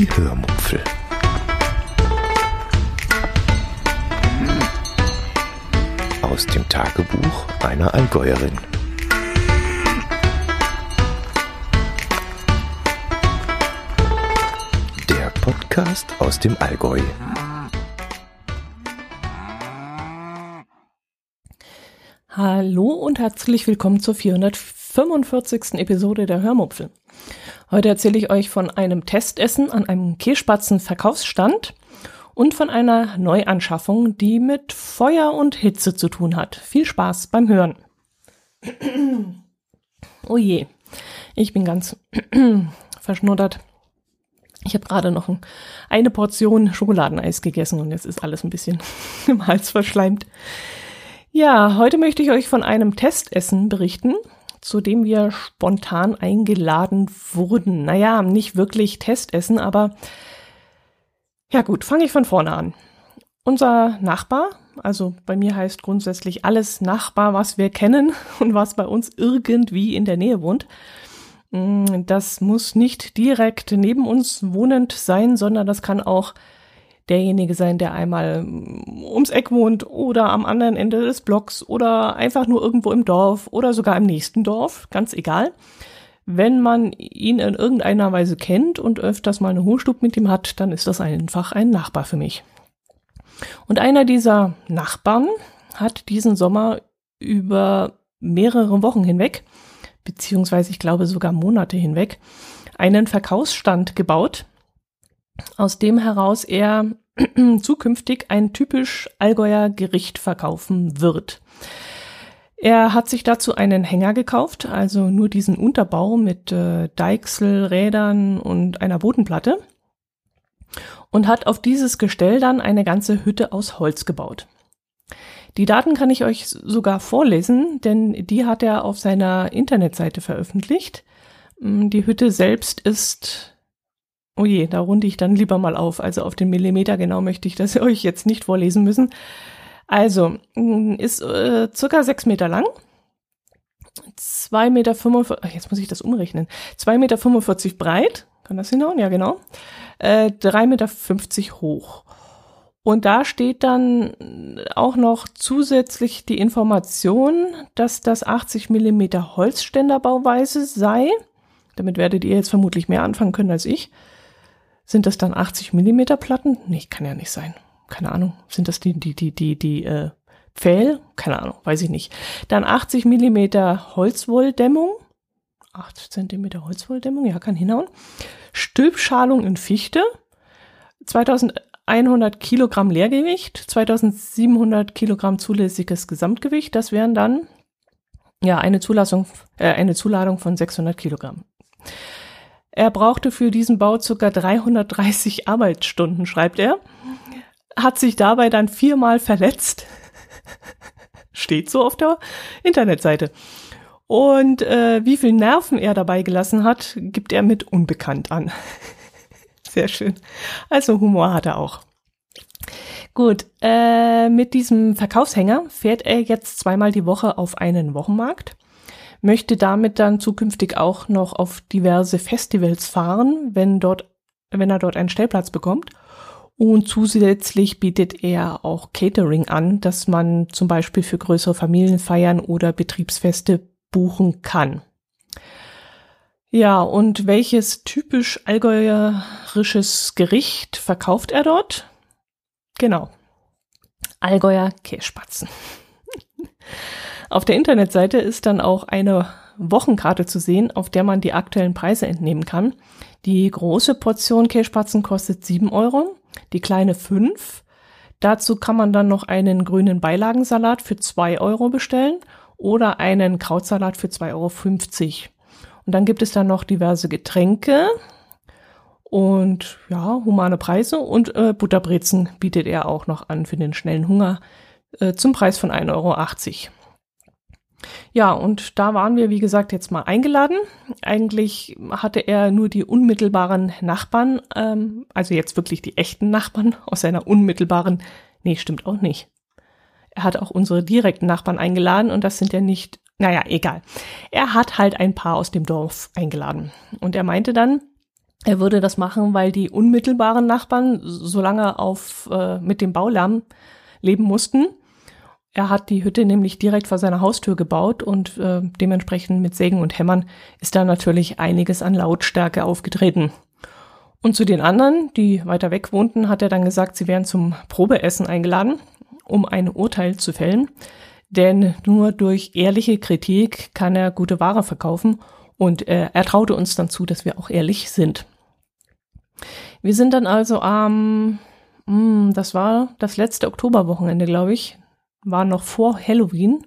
Die Hörmupfel. Aus dem Tagebuch einer Allgäuerin. Der Podcast aus dem Allgäu. Hallo und herzlich willkommen zur 445. Episode der Hörmupfel. Heute erzähle ich euch von einem Testessen an einem Käsespatzen-Verkaufsstand und von einer Neuanschaffung, die mit Feuer und Hitze zu tun hat. Viel Spaß beim Hören. oh je, ich bin ganz verschnuddert. Ich habe gerade noch eine Portion Schokoladeneis gegessen und jetzt ist alles ein bisschen im Hals verschleimt. Ja, heute möchte ich euch von einem Testessen berichten, zu dem wir spontan eingeladen wurden. Naja, nicht wirklich Testessen, aber ja gut, fange ich von vorne an. Unser Nachbar, also bei mir heißt grundsätzlich alles Nachbar, was wir kennen und was bei uns irgendwie in der Nähe wohnt. Mm, das muss nicht direkt neben uns wohnend sein, sondern das kann auch derjenige sein, der einmal ums Eck wohnt oder am anderen Ende des Blocks oder einfach nur irgendwo im Dorf oder sogar im nächsten Dorf, ganz egal. Wenn man ihn in irgendeiner Weise kennt und öfters mal eine Hohlstub mit ihm hat, dann ist das einfach ein Nachbar für mich. Und einer dieser Nachbarn hat diesen Sommer über mehrere Wochen hinweg, beziehungsweise ich glaube sogar Monate hinweg, einen Verkaufsstand gebaut, aus dem heraus er zukünftig ein typisch Allgäuer Gericht verkaufen wird. Er hat sich dazu einen Hänger gekauft, also nur diesen Unterbau mit äh, Deichselrädern und einer Bodenplatte und hat auf dieses Gestell dann eine ganze Hütte aus Holz gebaut. Die Daten kann ich euch sogar vorlesen, denn die hat er auf seiner Internetseite veröffentlicht. Die Hütte selbst ist Oh je, da runde ich dann lieber mal auf. Also auf den Millimeter genau möchte ich das euch jetzt nicht vorlesen müssen. Also, mm, ist äh, circa sechs Meter lang. 2,45 Meter, jetzt muss ich das umrechnen. 2,45 Meter breit. Kann das hinhauen? Ja, genau. Äh, 3,50 Meter hoch. Und da steht dann auch noch zusätzlich die Information, dass das 80 Millimeter Holzständerbauweise sei. Damit werdet ihr jetzt vermutlich mehr anfangen können als ich. Sind das dann 80 Millimeter Platten? Nee, kann ja nicht sein. Keine Ahnung. Sind das die, die, die, die, die, äh, Pfähl? Keine Ahnung, weiß ich nicht. Dann 80 Millimeter Holzwolldämmung. 8 Zentimeter Holzwolldämmung, ja, kann hinhauen. Stülpschalung in Fichte. 2100 Kilogramm Leergewicht, 2700 Kilogramm zulässiges Gesamtgewicht. Das wären dann, ja, eine Zulassung, äh, eine Zuladung von 600 Kilogramm. Er brauchte für diesen Bau ca. 330 Arbeitsstunden, schreibt er. Hat sich dabei dann viermal verletzt. Steht so auf der Internetseite. Und äh, wie viel Nerven er dabei gelassen hat, gibt er mit unbekannt an. Sehr schön. Also Humor hat er auch. Gut, äh, mit diesem Verkaufshänger fährt er jetzt zweimal die Woche auf einen Wochenmarkt möchte damit dann zukünftig auch noch auf diverse Festivals fahren, wenn dort, wenn er dort einen Stellplatz bekommt. Und zusätzlich bietet er auch Catering an, dass man zum Beispiel für größere Familienfeiern oder Betriebsfeste buchen kann. Ja, und welches typisch allgäuerisches Gericht verkauft er dort? Genau. Allgäuer Kässpatzen. Auf der Internetseite ist dann auch eine Wochenkarte zu sehen, auf der man die aktuellen Preise entnehmen kann. Die große Portion Kässpatzen kostet 7 Euro, die kleine 5. Dazu kann man dann noch einen grünen Beilagensalat für 2 Euro bestellen oder einen Krautsalat für 2,50 Euro. Und dann gibt es dann noch diverse Getränke und ja, humane Preise und äh, Butterbrezen bietet er auch noch an für den schnellen Hunger äh, zum Preis von 1,80 Euro. Ja, und da waren wir, wie gesagt, jetzt mal eingeladen. Eigentlich hatte er nur die unmittelbaren Nachbarn, ähm, also jetzt wirklich die echten Nachbarn aus seiner unmittelbaren, nee, stimmt auch nicht. Er hat auch unsere direkten Nachbarn eingeladen und das sind ja nicht, naja, egal. Er hat halt ein paar aus dem Dorf eingeladen. Und er meinte dann, Er würde das machen, weil die unmittelbaren Nachbarn so lange auf, äh, mit dem Baulärm leben mussten. Er hat die Hütte nämlich direkt vor seiner Haustür gebaut und äh, dementsprechend mit Sägen und Hämmern ist da natürlich einiges an Lautstärke aufgetreten. Und zu den anderen, die weiter weg wohnten, hat er dann gesagt, sie wären zum Probeessen eingeladen, um ein Urteil zu fällen. Denn nur durch ehrliche Kritik kann er gute Ware verkaufen und äh, er traute uns dann zu, dass wir auch ehrlich sind. Wir sind dann also am, ähm, das war das letzte Oktoberwochenende, glaube ich, war noch vor Halloween.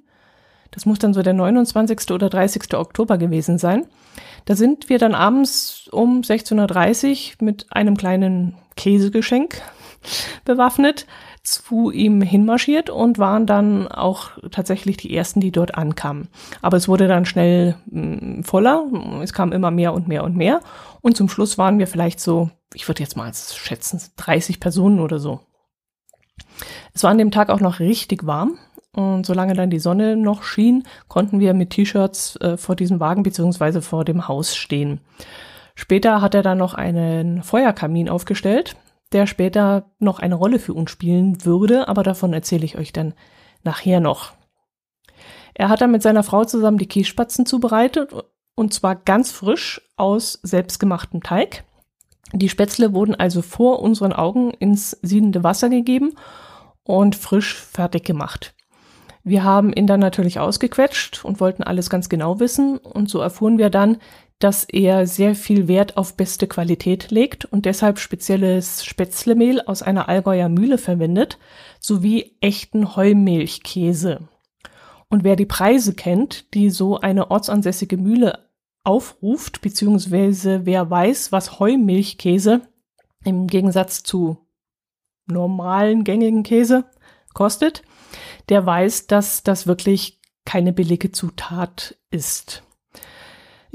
Das muss dann so der 29. oder 30. Oktober gewesen sein. Da sind wir dann abends um 16.30 Uhr mit einem kleinen Käsegeschenk bewaffnet zu ihm hinmarschiert und waren dann auch tatsächlich die ersten, die dort ankamen. Aber es wurde dann schnell mh, mm, voller. Es kam immer mehr und mehr und mehr. Und zum Schluss waren wir vielleicht so, ich würde jetzt mal schätzen, 30 Personen oder so. Es war an dem Tag auch noch richtig warm. Und solange dann die Sonne noch schien, konnten wir mit T-Shirts äh, vor diesem Wagen beziehungsweise vor dem Haus stehen. Später hat er dann noch einen Feuerkamin aufgestellt, der später noch eine Rolle für uns spielen würde, aber davon erzähle ich euch dann nachher noch. Er hat dann mit seiner Frau zusammen die Kässpatzen zubereitet und zwar ganz frisch aus selbstgemachtem Teig. Die Spätzle wurden also vor unseren Augen ins siedende Wasser gegeben und frisch fertig gemacht. Wir haben ihn dann natürlich ausgequetscht und wollten alles ganz genau wissen und so erfuhren wir dann, dass er sehr viel Wert auf beste Qualität legt und deshalb spezielles Spätzlemehl aus einer Allgäuer Mühle verwendet, sowie echten Heumilchkäse. Und wer die Preise kennt, die so eine ortsansässige Mühle aufruft, beziehungsweise wer weiß, was Heumilchkäse im Gegensatz zu normalen gängigen Käse kostet, der weiß, dass das wirklich keine billige Zutat ist.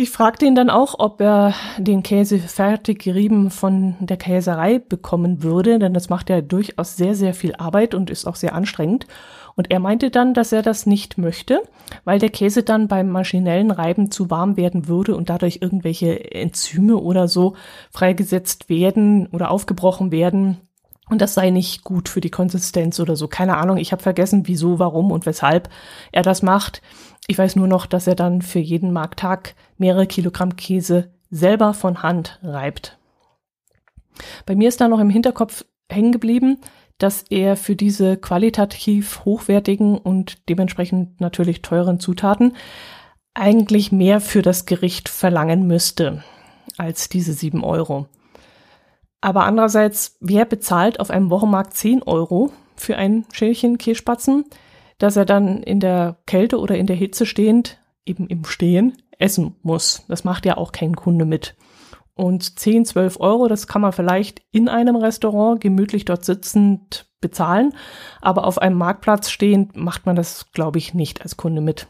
Ich fragte ihn dann auch, ob er den Käse fertig gerieben von der Käserei bekommen würde, denn das macht ja durchaus sehr, sehr viel Arbeit und ist auch sehr anstrengend. Und er meinte dann, dass er das nicht möchte, weil der Käse dann beim maschinellen Reiben zu warm werden würde und dadurch irgendwelche Enzyme oder so freigesetzt werden oder aufgebrochen werden, und das sei nicht gut für die Konsistenz oder so. Keine Ahnung, ich habe vergessen, wieso, warum und weshalb er das macht. Ich weiß nur noch, dass er dann für jeden Markttag mehrere Kilogramm Käse selber von Hand reibt. Bei mir ist da noch im Hinterkopf hängen geblieben, dass er für diese qualitativ hochwertigen und dementsprechend natürlich teuren Zutaten eigentlich mehr für das Gericht verlangen müsste als diese sieben Euro. Aber andererseits, wer bezahlt auf einem Wochenmarkt 10 Euro für ein Schälchen Kässpatzen, dass er dann in der Kälte oder in der Hitze stehend, eben im Stehen, essen muss? Das macht ja auch kein Kunde mit. Und 10, 12 Euro, das kann man vielleicht in einem Restaurant gemütlich dort sitzend bezahlen, aber auf einem Marktplatz stehend macht man das, glaube ich, nicht als Kunde mit.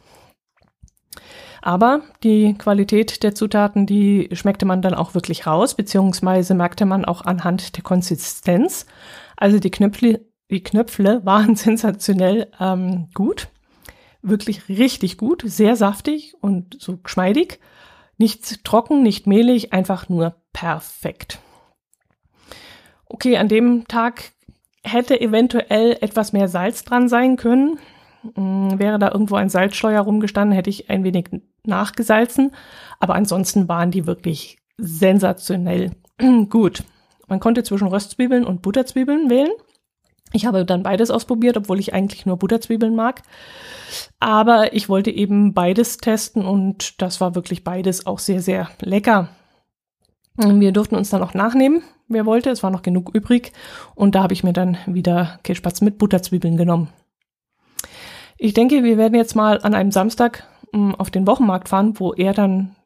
Aber die Qualität der Zutaten, die schmeckte man dann auch wirklich raus, beziehungsweise merkte man auch anhand der Konsistenz. Also die Knöpfle, die Knöpfle waren sensationell ähm, gut. Wirklich richtig gut, sehr saftig und so geschmeidig. Nicht trocken, nicht mehlig, einfach nur perfekt. Okay, an dem Tag hätte eventuell etwas mehr Salz dran sein können. Mm, wäre da irgendwo ein Salzsteuer rumgestanden, hätte ich ein wenig nachgesalzen. Aber ansonsten waren die wirklich sensationell gut. Man konnte zwischen Röstzwiebeln und Butterzwiebeln wählen. Ich habe dann beides ausprobiert, obwohl ich eigentlich nur Butterzwiebeln mag. Aber ich wollte eben beides testen und das war wirklich beides auch sehr, sehr lecker. Wir durften uns dann auch nachnehmen, wer wollte. Es war noch genug übrig. Und da habe ich mir dann wieder Kirschspatz mit Butterzwiebeln genommen. Ich denke, wir werden jetzt mal an einem Samstag ähm, auf den Wochenmarkt fahren, wo er dann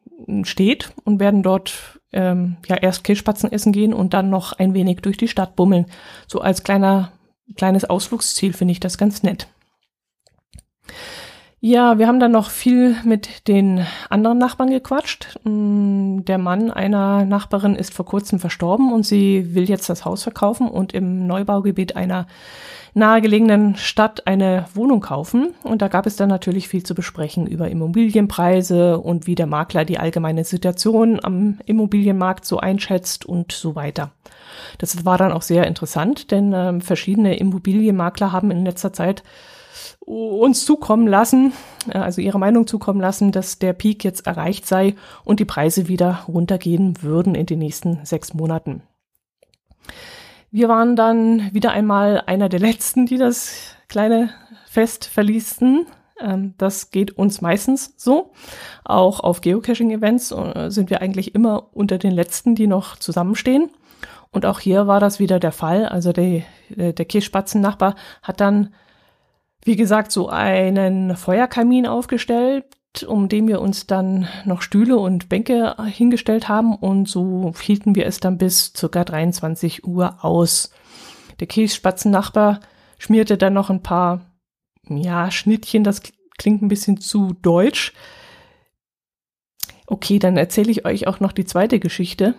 steht und werden dort ähm, ja erst Kirschspatzen essen gehen und dann noch ein wenig durch die Stadt bummeln. So als kleiner kleines Ausflugsziel finde ich das ganz nett. Ja, wir haben dann noch viel mit den anderen Nachbarn gequatscht. Mm, der Mann einer Nachbarin ist vor kurzem verstorben und sie will jetzt das Haus verkaufen und im Neubaugebiet einer nahegelegenen Stadt eine Wohnung kaufen. Und da gab es dann natürlich viel zu besprechen über Immobilienpreise und wie der Makler die allgemeine Situation am Immobilienmarkt so einschätzt und so weiter. Das war dann auch sehr interessant, denn äh, verschiedene Immobilienmakler haben in letzter Zeit uns zukommen lassen, äh, also ihre Meinung zukommen lassen, dass der Peak jetzt erreicht sei und die Preise wieder runtergehen würden in den nächsten sechs Monaten. Wir waren dann wieder einmal einer der letzten, die das kleine Fest verließen. Ähm, das geht uns meistens so. Auch auf Geocaching-Events äh, sind wir eigentlich immer unter den letzten, die noch zusammenstehen. Und auch hier war das wieder der Fall. Also der, äh, der Kirschspatzen-Nachbar hat dann wie gesagt, so einen Feuerkamin aufgestellt, um den wir uns dann noch Stühle und Bänke hingestellt haben und so hielten wir es dann bis circa 23 Uhr aus. Der Käsespatzennachbar schmierte dann noch ein paar, ja, Schnittchen, das klingt ein bisschen zu deutsch. Okay, dann erzähle ich euch auch noch die zweite Geschichte,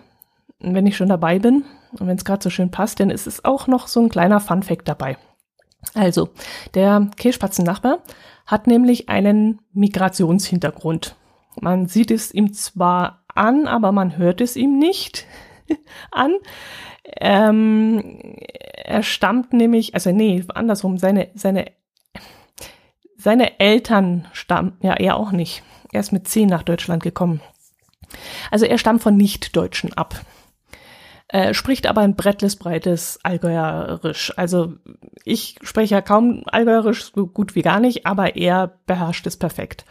wenn ich schon dabei bin und wenn es gerade so schön passt, denn es ist auch noch so ein kleiner Funfact dabei. Also, der Kehlspatzennachbar hat nämlich einen Migrationshintergrund. Man sieht es ihm zwar an, aber man hört es ihm nicht an. Ähm, er stammt nämlich, also nee, andersrum, seine, seine, seine Eltern stammen, ja, er auch nicht. Er ist mit zehn nach Deutschland gekommen. Also er stammt von Nicht-Deutschen ab. Äh, spricht aber ein breites Allgäuerisch. Also ich spreche ja kaum Allgäuerisch, so gut wie gar nicht, aber er beherrscht es perfekt.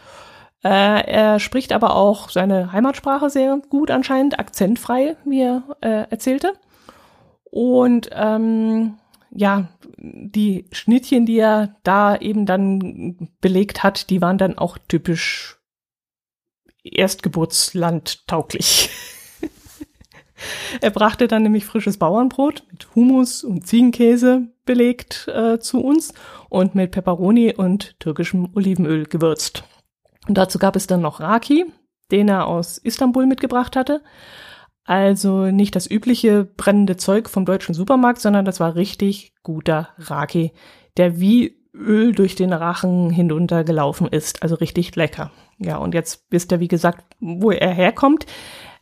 Äh, er spricht aber auch seine Heimatsprache sehr gut anscheinend, akzentfrei, wie er äh, erzählte. Und ähm, ja, die Schnittchen, die er da eben dann belegt hat, die waren dann auch typisch Erstgeburtsland tauglich. Er brachte dann nämlich frisches Bauernbrot mit Hummus und Ziegenkäse belegt äh, zu uns und mit Peperoni und türkischem Olivenöl gewürzt. Und dazu gab es dann noch Raki, den er aus Istanbul mitgebracht hatte. Also nicht das übliche brennende Zeug vom deutschen Supermarkt, sondern das war richtig guter Raki, der wie Öl durch den Rachen hinuntergelaufen ist. Also richtig lecker. Ja, und jetzt wisst ihr, wie gesagt, wo er herkommt.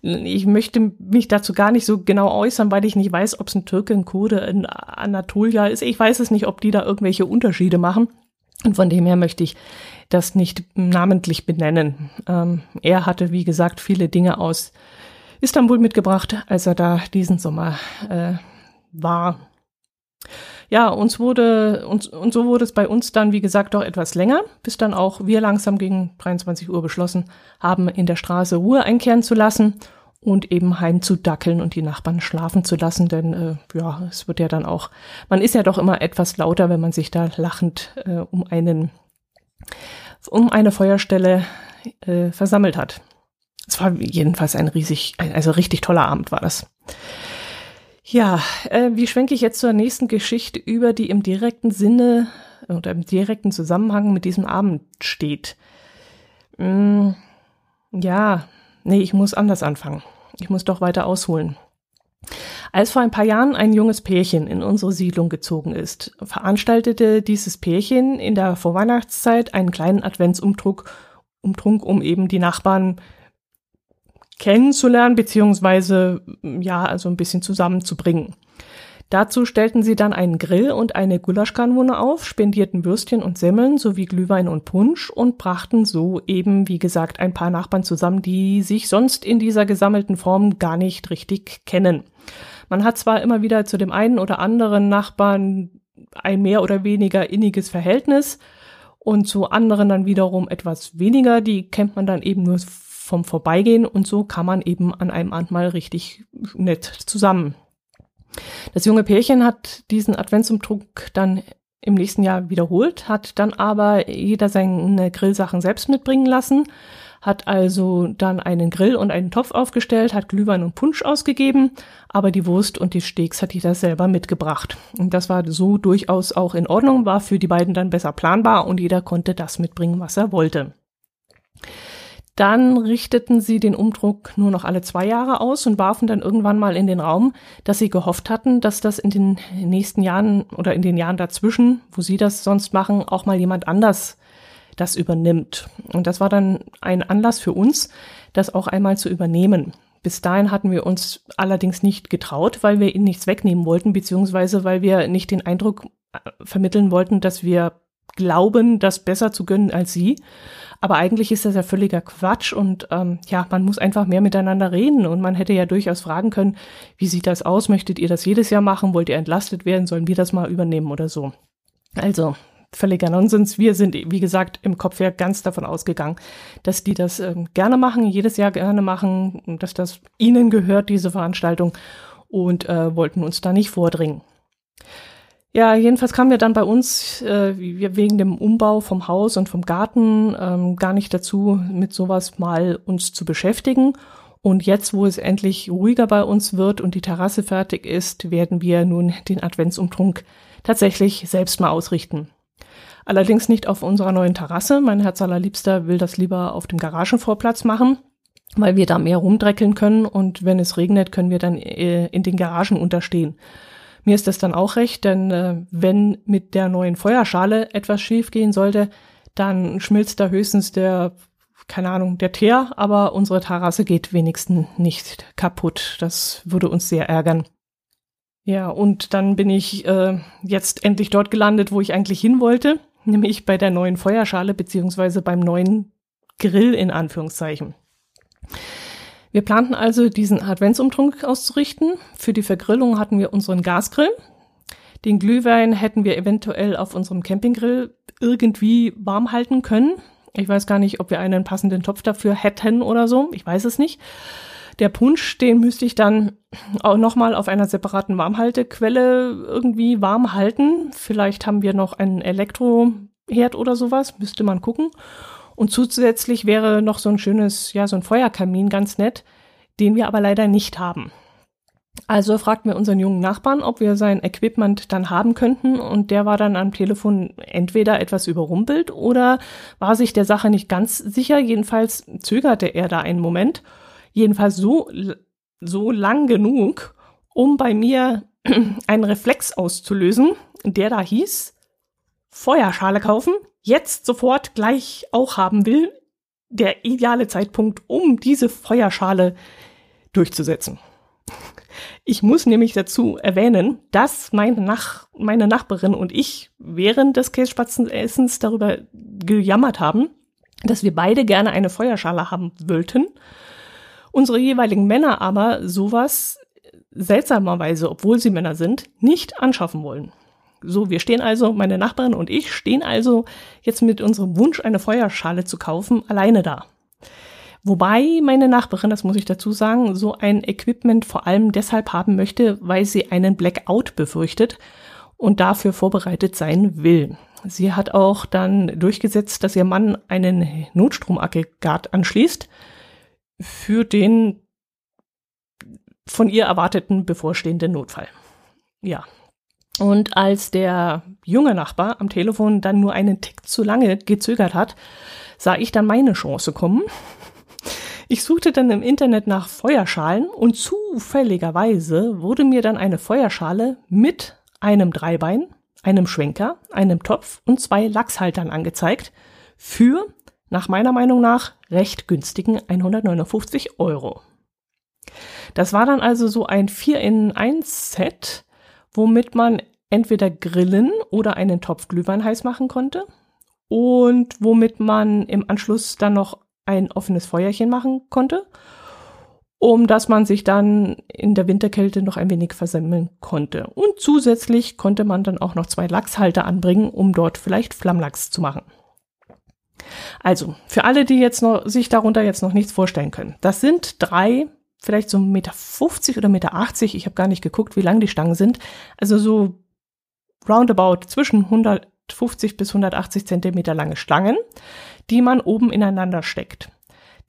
Ich möchte mich dazu gar nicht so genau äußern, weil ich nicht weiß, ob es ein Türke, ein Kurde, ein Anatolia ist. Ich weiß es nicht, ob die da irgendwelche Unterschiede machen. Und von dem her möchte ich das nicht namentlich benennen. Ähm, er hatte, wie gesagt, viele Dinge aus Istanbul mitgebracht, als er da diesen Sommer äh, war. Ja, uns wurde, und, und so wurde es bei uns dann, wie gesagt, doch etwas länger, bis dann auch wir langsam gegen 23 Uhr beschlossen haben, in der Straße Ruhe einkehren zu lassen und eben heimzudackeln und die Nachbarn schlafen zu lassen, denn äh, ja, es wird ja dann auch, man ist ja doch immer etwas lauter, wenn man sich da lachend äh, um einen, um eine Feuerstelle äh, versammelt hat. Es war jedenfalls ein riesig, also richtig toller Abend war das. Ja, äh, wie schwenke ich jetzt zur nächsten Geschichte über, die im direkten Sinne oder im direkten Zusammenhang mit diesem Abend steht? Mm, ja, nee, ich muss anders anfangen. Ich muss doch weiter ausholen. Als vor ein paar Jahren ein junges Pärchen in unsere Siedlung gezogen ist, veranstaltete dieses Pärchen in der Vorweihnachtszeit einen kleinen Adventsumtrunk, Umtrunk, um eben die Nachbarn kennenzulernen, beziehungsweise ja, also ein bisschen zusammenzubringen. Dazu stellten sie dann einen Grill und eine Gulaschkanone auf, spendierten Würstchen und Semmeln sowie Glühwein und Punsch und brachten so eben, wie gesagt, ein paar Nachbarn zusammen, die sich sonst in dieser gesammelten Form gar nicht richtig kennen. Man hat zwar immer wieder zu dem einen oder anderen Nachbarn ein mehr oder weniger inniges Verhältnis und zu anderen dann wiederum etwas weniger, die kennt man dann eben nur vom Vorbeigehen und so kann man eben an einem Abend mal richtig nett zusammen. Das junge Pärchen hat diesen Adventsumtrunk dann im nächsten Jahr wiederholt, hat dann aber jeder seine Grillsachen selbst mitbringen lassen, hat also dann einen Grill und einen Topf aufgestellt, hat Glühwein und Punsch ausgegeben, aber die Wurst und die Steaks hat jeder selber mitgebracht. Und das war so durchaus auch in Ordnung, war für die beiden dann besser planbar und jeder konnte das mitbringen, was er wollte. Dann richteten sie den Umdruck nur noch alle zwei Jahre aus und warfen dann irgendwann mal in den Raum, dass sie gehofft hatten, dass das in den nächsten Jahren oder in den Jahren dazwischen, wo sie das sonst machen, auch mal jemand anders das übernimmt. Und das war dann ein Anlass für uns, das auch einmal zu übernehmen. Bis dahin hatten wir uns allerdings nicht getraut, weil wir ihnen nichts wegnehmen wollten, beziehungsweise weil wir nicht den Eindruck äh, vermitteln wollten, dass wir glauben, das besser zu gönnen als sie. Aber eigentlich ist das ja völliger Quatsch und ähm, ja, man muss einfach mehr miteinander reden und man hätte ja durchaus fragen können, wie sieht das aus? Möchtet ihr das jedes Jahr machen? Wollt ihr entlastet werden? Sollen wir das mal übernehmen oder so? Also, völliger Nonsens. Wir sind, wie gesagt, im Kopf ja ganz davon ausgegangen, dass die das ähm, gerne machen, jedes Jahr gerne machen, dass das ihnen gehört, diese Veranstaltung und äh, wollten uns da nicht vordringen. Ja, jedenfalls kamen wir dann bei uns äh, wegen dem Umbau vom Haus und vom Garten ähm, gar nicht dazu, mit sowas mal uns zu beschäftigen. Und jetzt, wo es endlich ruhiger bei uns wird und die Terrasse fertig ist, werden wir nun den Adventsumtrunk tatsächlich selbst mal ausrichten. Allerdings nicht auf unserer neuen Terrasse. Mein Herz allerliebster will das lieber auf dem Garagenvorplatz machen, weil wir da mehr rumdreckeln können und wenn es regnet, können wir dann äh, in den Garagen unterstehen. Mir ist das dann auch recht, denn äh, wenn mit der neuen Feuerschale etwas schief gehen sollte, dann schmilzt da höchstens der, keine Ahnung, der Teer, aber unsere Terrasse geht wenigstens nicht kaputt. Das würde uns sehr ärgern. Ja, und dann bin ich äh, jetzt endlich dort gelandet, wo ich eigentlich hin wollte, nämlich bei der neuen Feuerschale beziehungsweise beim neuen Grill in Anführungszeichen. Wir planten also, diesen Adventsumtrunk auszurichten. Für die Vergrillung hatten wir unseren Gasgrill. Den Glühwein hätten wir eventuell auf unserem Campinggrill irgendwie warm halten können. Ich weiß gar nicht, ob wir einen passenden Topf dafür hätten oder so. Ich weiß es nicht. Der Punsch, den müsste ich dann auch nochmal auf einer separaten Warmhaltequelle irgendwie warm halten. Vielleicht haben wir noch einen Elektroherd oder sowas. Müsste man gucken. Und zusätzlich wäre noch so ein schönes, ja, so ein Feuerkamin ganz nett, den wir aber leider nicht haben. Also fragten wir unseren jungen Nachbarn, ob wir sein Equipment dann haben könnten und der war dann am Telefon entweder etwas überrumpelt oder war sich der Sache nicht ganz sicher. Jedenfalls zögerte er da einen Moment. Jedenfalls so, so lang genug, um bei mir einen Reflex auszulösen, der da hieß, Feuerschale kaufen, jetzt sofort gleich auch haben will, der ideale Zeitpunkt, um diese Feuerschale durchzusetzen. Ich muss nämlich dazu erwähnen, dass meine, Nach meine Nachbarin und ich während des Käsespatzenessens darüber gejammert haben, dass wir beide gerne eine Feuerschale haben wollten. Unsere jeweiligen Männer aber sowas seltsamerweise, obwohl sie Männer sind, nicht anschaffen wollen. So, wir stehen also, meine Nachbarin und ich stehen also jetzt mit unserem Wunsch, eine Feuerschale zu kaufen, alleine da. Wobei meine Nachbarin, das muss ich dazu sagen, so ein Equipment vor allem deshalb haben möchte, weil sie einen Blackout befürchtet und dafür vorbereitet sein will. Sie hat auch dann durchgesetzt, dass ihr Mann einen Notstromaggregat anschließt für den von ihr erwarteten bevorstehenden Notfall. Ja, und als der junge Nachbar am Telefon dann nur einen Tick zu lange gezögert hat, sah ich dann meine Chance kommen. Ich suchte dann im Internet nach Feuerschalen und zufälligerweise wurde mir dann eine Feuerschale mit einem Dreibein, einem Schwenker, einem Topf und zwei Lachshaltern angezeigt für, nach meiner Meinung nach, recht günstigen 159 Euro. Das war dann also so ein 4 in 1 Set womit man entweder grillen oder einen Topf Glühwein heiß machen konnte und womit man im Anschluss dann noch ein offenes Feuerchen machen konnte, um dass man sich dann in der Winterkälte noch ein wenig versemmeln konnte. Und zusätzlich konnte man dann auch noch zwei Lachshalter anbringen, um dort vielleicht Flammlachs zu machen. Also, für alle, die jetzt noch, sich darunter jetzt noch nichts vorstellen können. Das sind drei vielleicht so Meter 50 oder Meter 80. Ich habe gar nicht geguckt, wie lang die Stangen sind. Also so roundabout zwischen 150 bis 180 Zentimeter lange Stangen, die man oben ineinander steckt.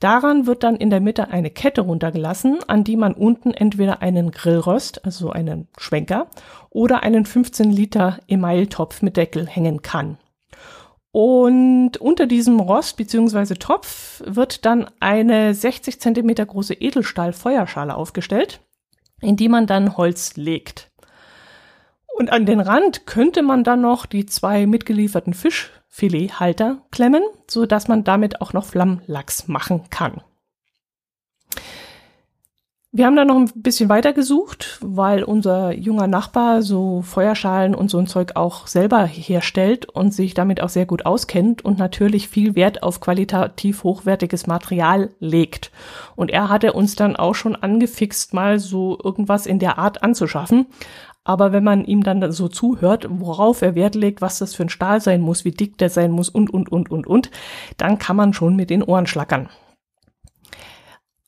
Daran wird dann in der Mitte eine Kette runtergelassen, an die man unten entweder einen Grillrost, also einen Schwenker, oder einen 15 Liter Emailtopf mit Deckel hängen kann. Und unter diesem Rost bzw. Topf wird dann eine 60 Zentimeter große Edelstahl-Feuerschale aufgestellt, in die man dann Holz legt. Und an den Rand könnte man dann noch die zwei mitgelieferten Fischfilethalter klemmen, so dass man damit auch noch Flammlachs machen kann. Wir haben dann noch ein bisschen weiter gesucht, weil unser junger Nachbar so Feuerschalen und so ein Zeug auch selber herstellt und sich damit auch sehr gut auskennt und natürlich viel Wert auf qualitativ hochwertiges Material legt. Und er hatte uns dann auch schon angefixt, mal so irgendwas in der Art anzuschaffen. Aber wenn man ihm dann so zuhört, worauf er Wert legt, was das für ein Stahl sein muss, wie dick der sein muss und, und, und, und, und, dann kann man schon mit den Ohren schlackern.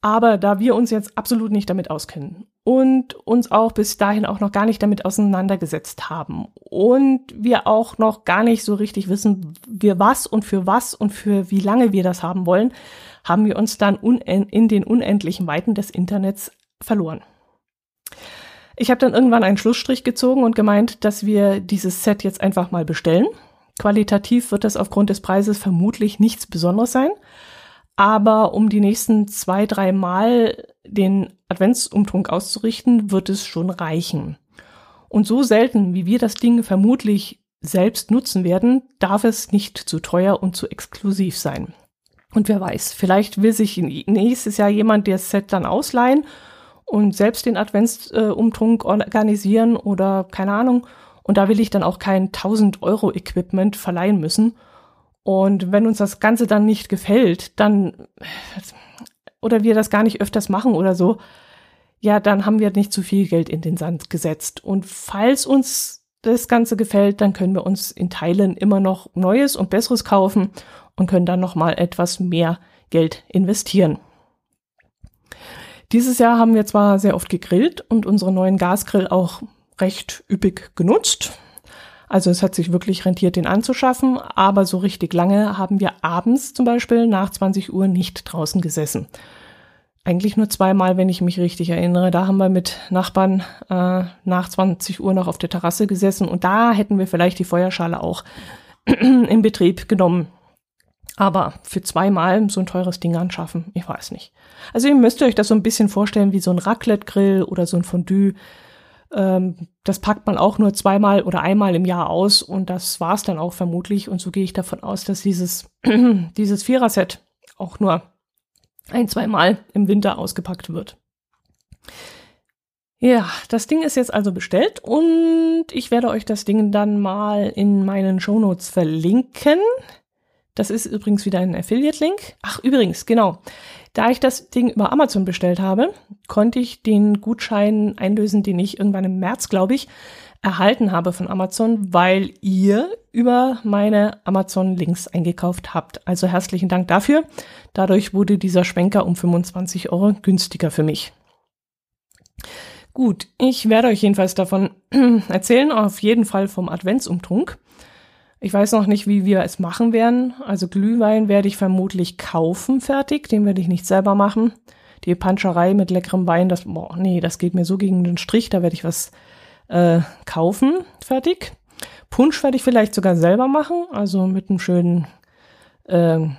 Aber da wir uns jetzt absolut nicht damit auskennen und uns auch bis dahin auch noch gar nicht damit auseinandergesetzt haben und wir auch noch gar nicht so richtig wissen, wir was und für was und für wie lange wir das haben wollen, haben wir uns dann in den unendlichen Weiten des Internets verloren. Ich habe dann irgendwann einen Schlussstrich gezogen und gemeint, dass wir dieses Set jetzt einfach mal bestellen. Qualitativ wird das aufgrund des Preises vermutlich nichts Besonderes sein. Aber um die nächsten zwei, drei Mal den Adventsumtrunk auszurichten, wird es schon reichen. Und so selten, wie wir das Ding vermutlich selbst nutzen werden, darf es nicht zu teuer und zu exklusiv sein. Und wer weiß, vielleicht will sich nächstes Jahr jemand das Set dann ausleihen und selbst den Adventsumtrunk organisieren oder keine Ahnung. Und da will ich dann auch kein 1000 Euro Equipment verleihen müssen. Und wenn uns das Ganze dann nicht gefällt, dann, oder wir das gar nicht öfters machen oder so, ja, dann haben wir nicht zu viel Geld in den Sand gesetzt. Und falls uns das Ganze gefällt, dann können wir uns in Teilen immer noch Neues und Besseres kaufen und können dann noch mal etwas mehr Geld investieren. Dieses Jahr haben wir zwar sehr oft gegrillt und unseren neuen Gasgrill auch recht üppig genutzt. Also es hat sich wirklich rentiert, den anzuschaffen, aber so richtig lange haben wir abends zum Beispiel nach 20 Uhr nicht draußen gesessen. Eigentlich nur zweimal, wenn ich mich richtig erinnere. Da haben wir mit Nachbarn äh, nach 20 Uhr noch auf der Terrasse gesessen und da hätten wir vielleicht die Feuerschale auch in Betrieb genommen. Aber für zweimal so ein teures Ding anschaffen, ich weiß nicht. Also ihr müsst euch das so ein bisschen vorstellen wie so ein Raclette-Grill oder so ein Fondue. Ähm, das packt man auch nur zweimal oder einmal im Jahr aus und das war's dann auch vermutlich. Und so gehe ich davon aus, dass dieses, dieses Vierer-Set auch nur ein, zweimal im Winter ausgepackt wird. Ja, das Ding ist jetzt also bestellt und ich werde euch das Ding dann mal in meinen Shownotes verlinken. Das ist übrigens wieder ein Affiliate-Link. Ach, übrigens, genau. Da ich das Ding über Amazon bestellt habe, konnte ich den Gutschein einlösen, den ich irgendwann im März, glaube ich, erhalten habe von Amazon, weil ihr über meine Amazon-Links eingekauft habt. Also herzlichen Dank dafür. Dadurch wurde dieser Schwenker um 25 Euro günstiger für mich. Gut, ich werde euch jedenfalls davon erzählen, auf jeden Fall vom Adventsumtrunk. Ich weiß noch nicht, wie wir es machen werden. Also Glühwein werde ich vermutlich kaufen fertig. Den werde ich nicht selber machen. Die Panscherei mit leckerem Wein, das, boah, nee, das geht mir so gegen den Strich. Da werde ich was äh, kaufen fertig. Punsch werde ich vielleicht sogar selber machen. Also mit einem schönen, ähm,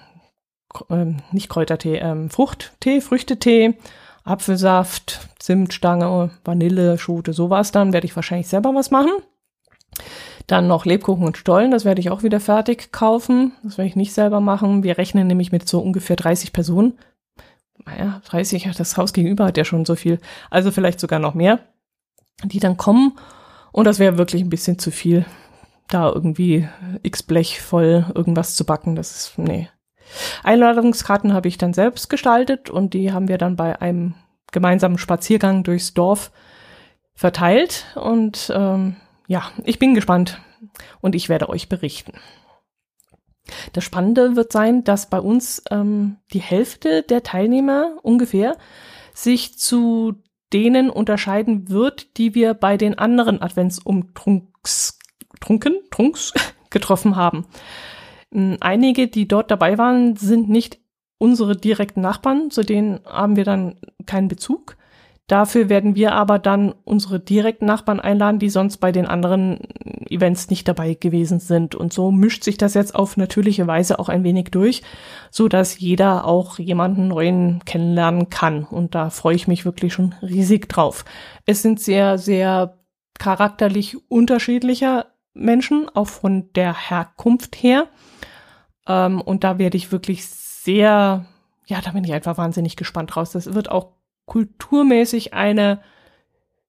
äh, nicht Kräutertee, ähm, Fruchttee, Früchtetee, Apfelsaft, Zimtstange, Vanille, Schote, sowas. Dann werde ich wahrscheinlich selber was machen. Dann noch Lebkuchen und Stollen, das werde ich auch wieder fertig kaufen. Das werde ich nicht selber machen. Wir rechnen nämlich mit so ungefähr 30 Personen. Naja, 30, das Haus gegenüber hat ja schon so viel. Also vielleicht sogar noch mehr, die dann kommen. Und das wäre wirklich ein bisschen zu viel, da irgendwie x Blech voll irgendwas zu backen. Das ist, nee. Einladungskarten habe ich dann selbst gestaltet und die haben wir dann bei einem gemeinsamen Spaziergang durchs Dorf verteilt. Und ähm, ja, ich bin gespannt und ich werde euch berichten. Das Spannende wird sein, dass bei uns ähm, die Hälfte der Teilnehmer ungefähr sich zu denen unterscheiden wird, die wir bei den anderen Adventsumtrunks Trunken, Trunks getroffen haben. Hm, einige, die dort dabei waren, sind nicht unsere direkten Nachbarn, zu denen haben wir dann keinen Bezug. Dafür werden wir aber dann unsere direkten Nachbarn einladen, die sonst bei den anderen Events nicht dabei gewesen sind. Und so mischt sich das jetzt auf natürliche Weise auch ein wenig durch, so dass jeder auch jemanden neuen kennenlernen kann. Und da freue ich mich wirklich schon riesig drauf. Es sind sehr, sehr charakterlich unterschiedlicher Menschen, auch von der Herkunft her. Ähm, und da werde ich wirklich sehr, ja, da bin ich einfach wahnsinnig gespannt draus. Das wird auch kulturmäßig eine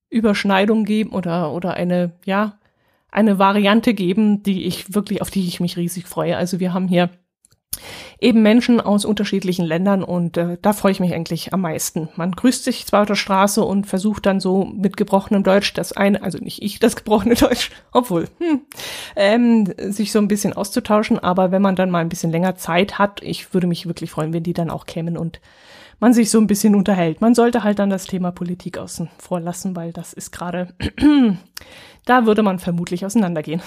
Überschneidung geben oder, oder eine, ja, eine Variante geben, die ich wirklich, auf die ich mich riesig freue. Also wir haben hier eben Menschen aus unterschiedlichen Ländern und äh, da freue ich mich eigentlich am meisten. Man grüßt sich zwar auf der Straße und versucht dann so mit gebrochenem Deutsch das eine, also nicht ich das gebrochene Deutsch, obwohl, hm, ähm, sich so ein bisschen auszutauschen, aber wenn man dann mal ein bisschen länger Zeit hat, ich würde mich wirklich freuen, wenn die dann auch kämen und man sich so ein bisschen unterhält. Man sollte halt dann das Thema Politik außen vor lassen, weil das ist gerade, da würde man vermutlich auseinandergehen.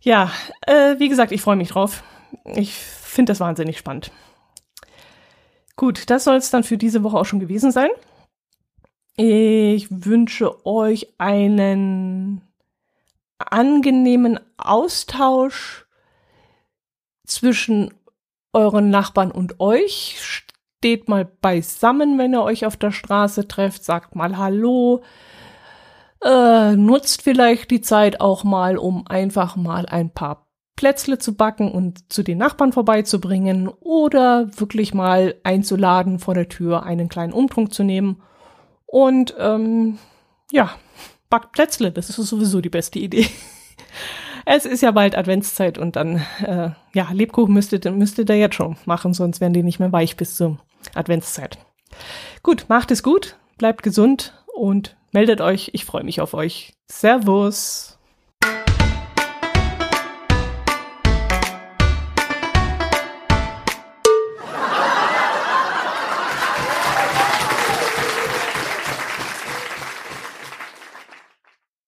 Ja, äh, wie gesagt, ich freue mich drauf. Ich finde das wahnsinnig spannend. Gut, das soll es dann für diese Woche auch schon gewesen sein. Ich wünsche euch einen angenehmen Austausch zwischen euren Nachbarn und euch steht mal beisammen, wenn ihr euch auf der Straße trefft, sagt mal Hallo, äh, nutzt vielleicht die Zeit auch mal, um einfach mal ein paar Plätzle zu backen und zu den Nachbarn vorbeizubringen oder wirklich mal einzuladen, vor der Tür einen kleinen Umtrunk zu nehmen. Und ähm, ja, backt Plätzle, das ist sowieso die beste Idee. Es ist ja bald Adventszeit und dann, äh, ja, Lebkuchen müsstet, müsstet ihr jetzt schon machen, sonst werden die nicht mehr weich bis zum Adventszeit. Gut, macht es gut, bleibt gesund und meldet euch. Ich freue mich auf euch. Servus.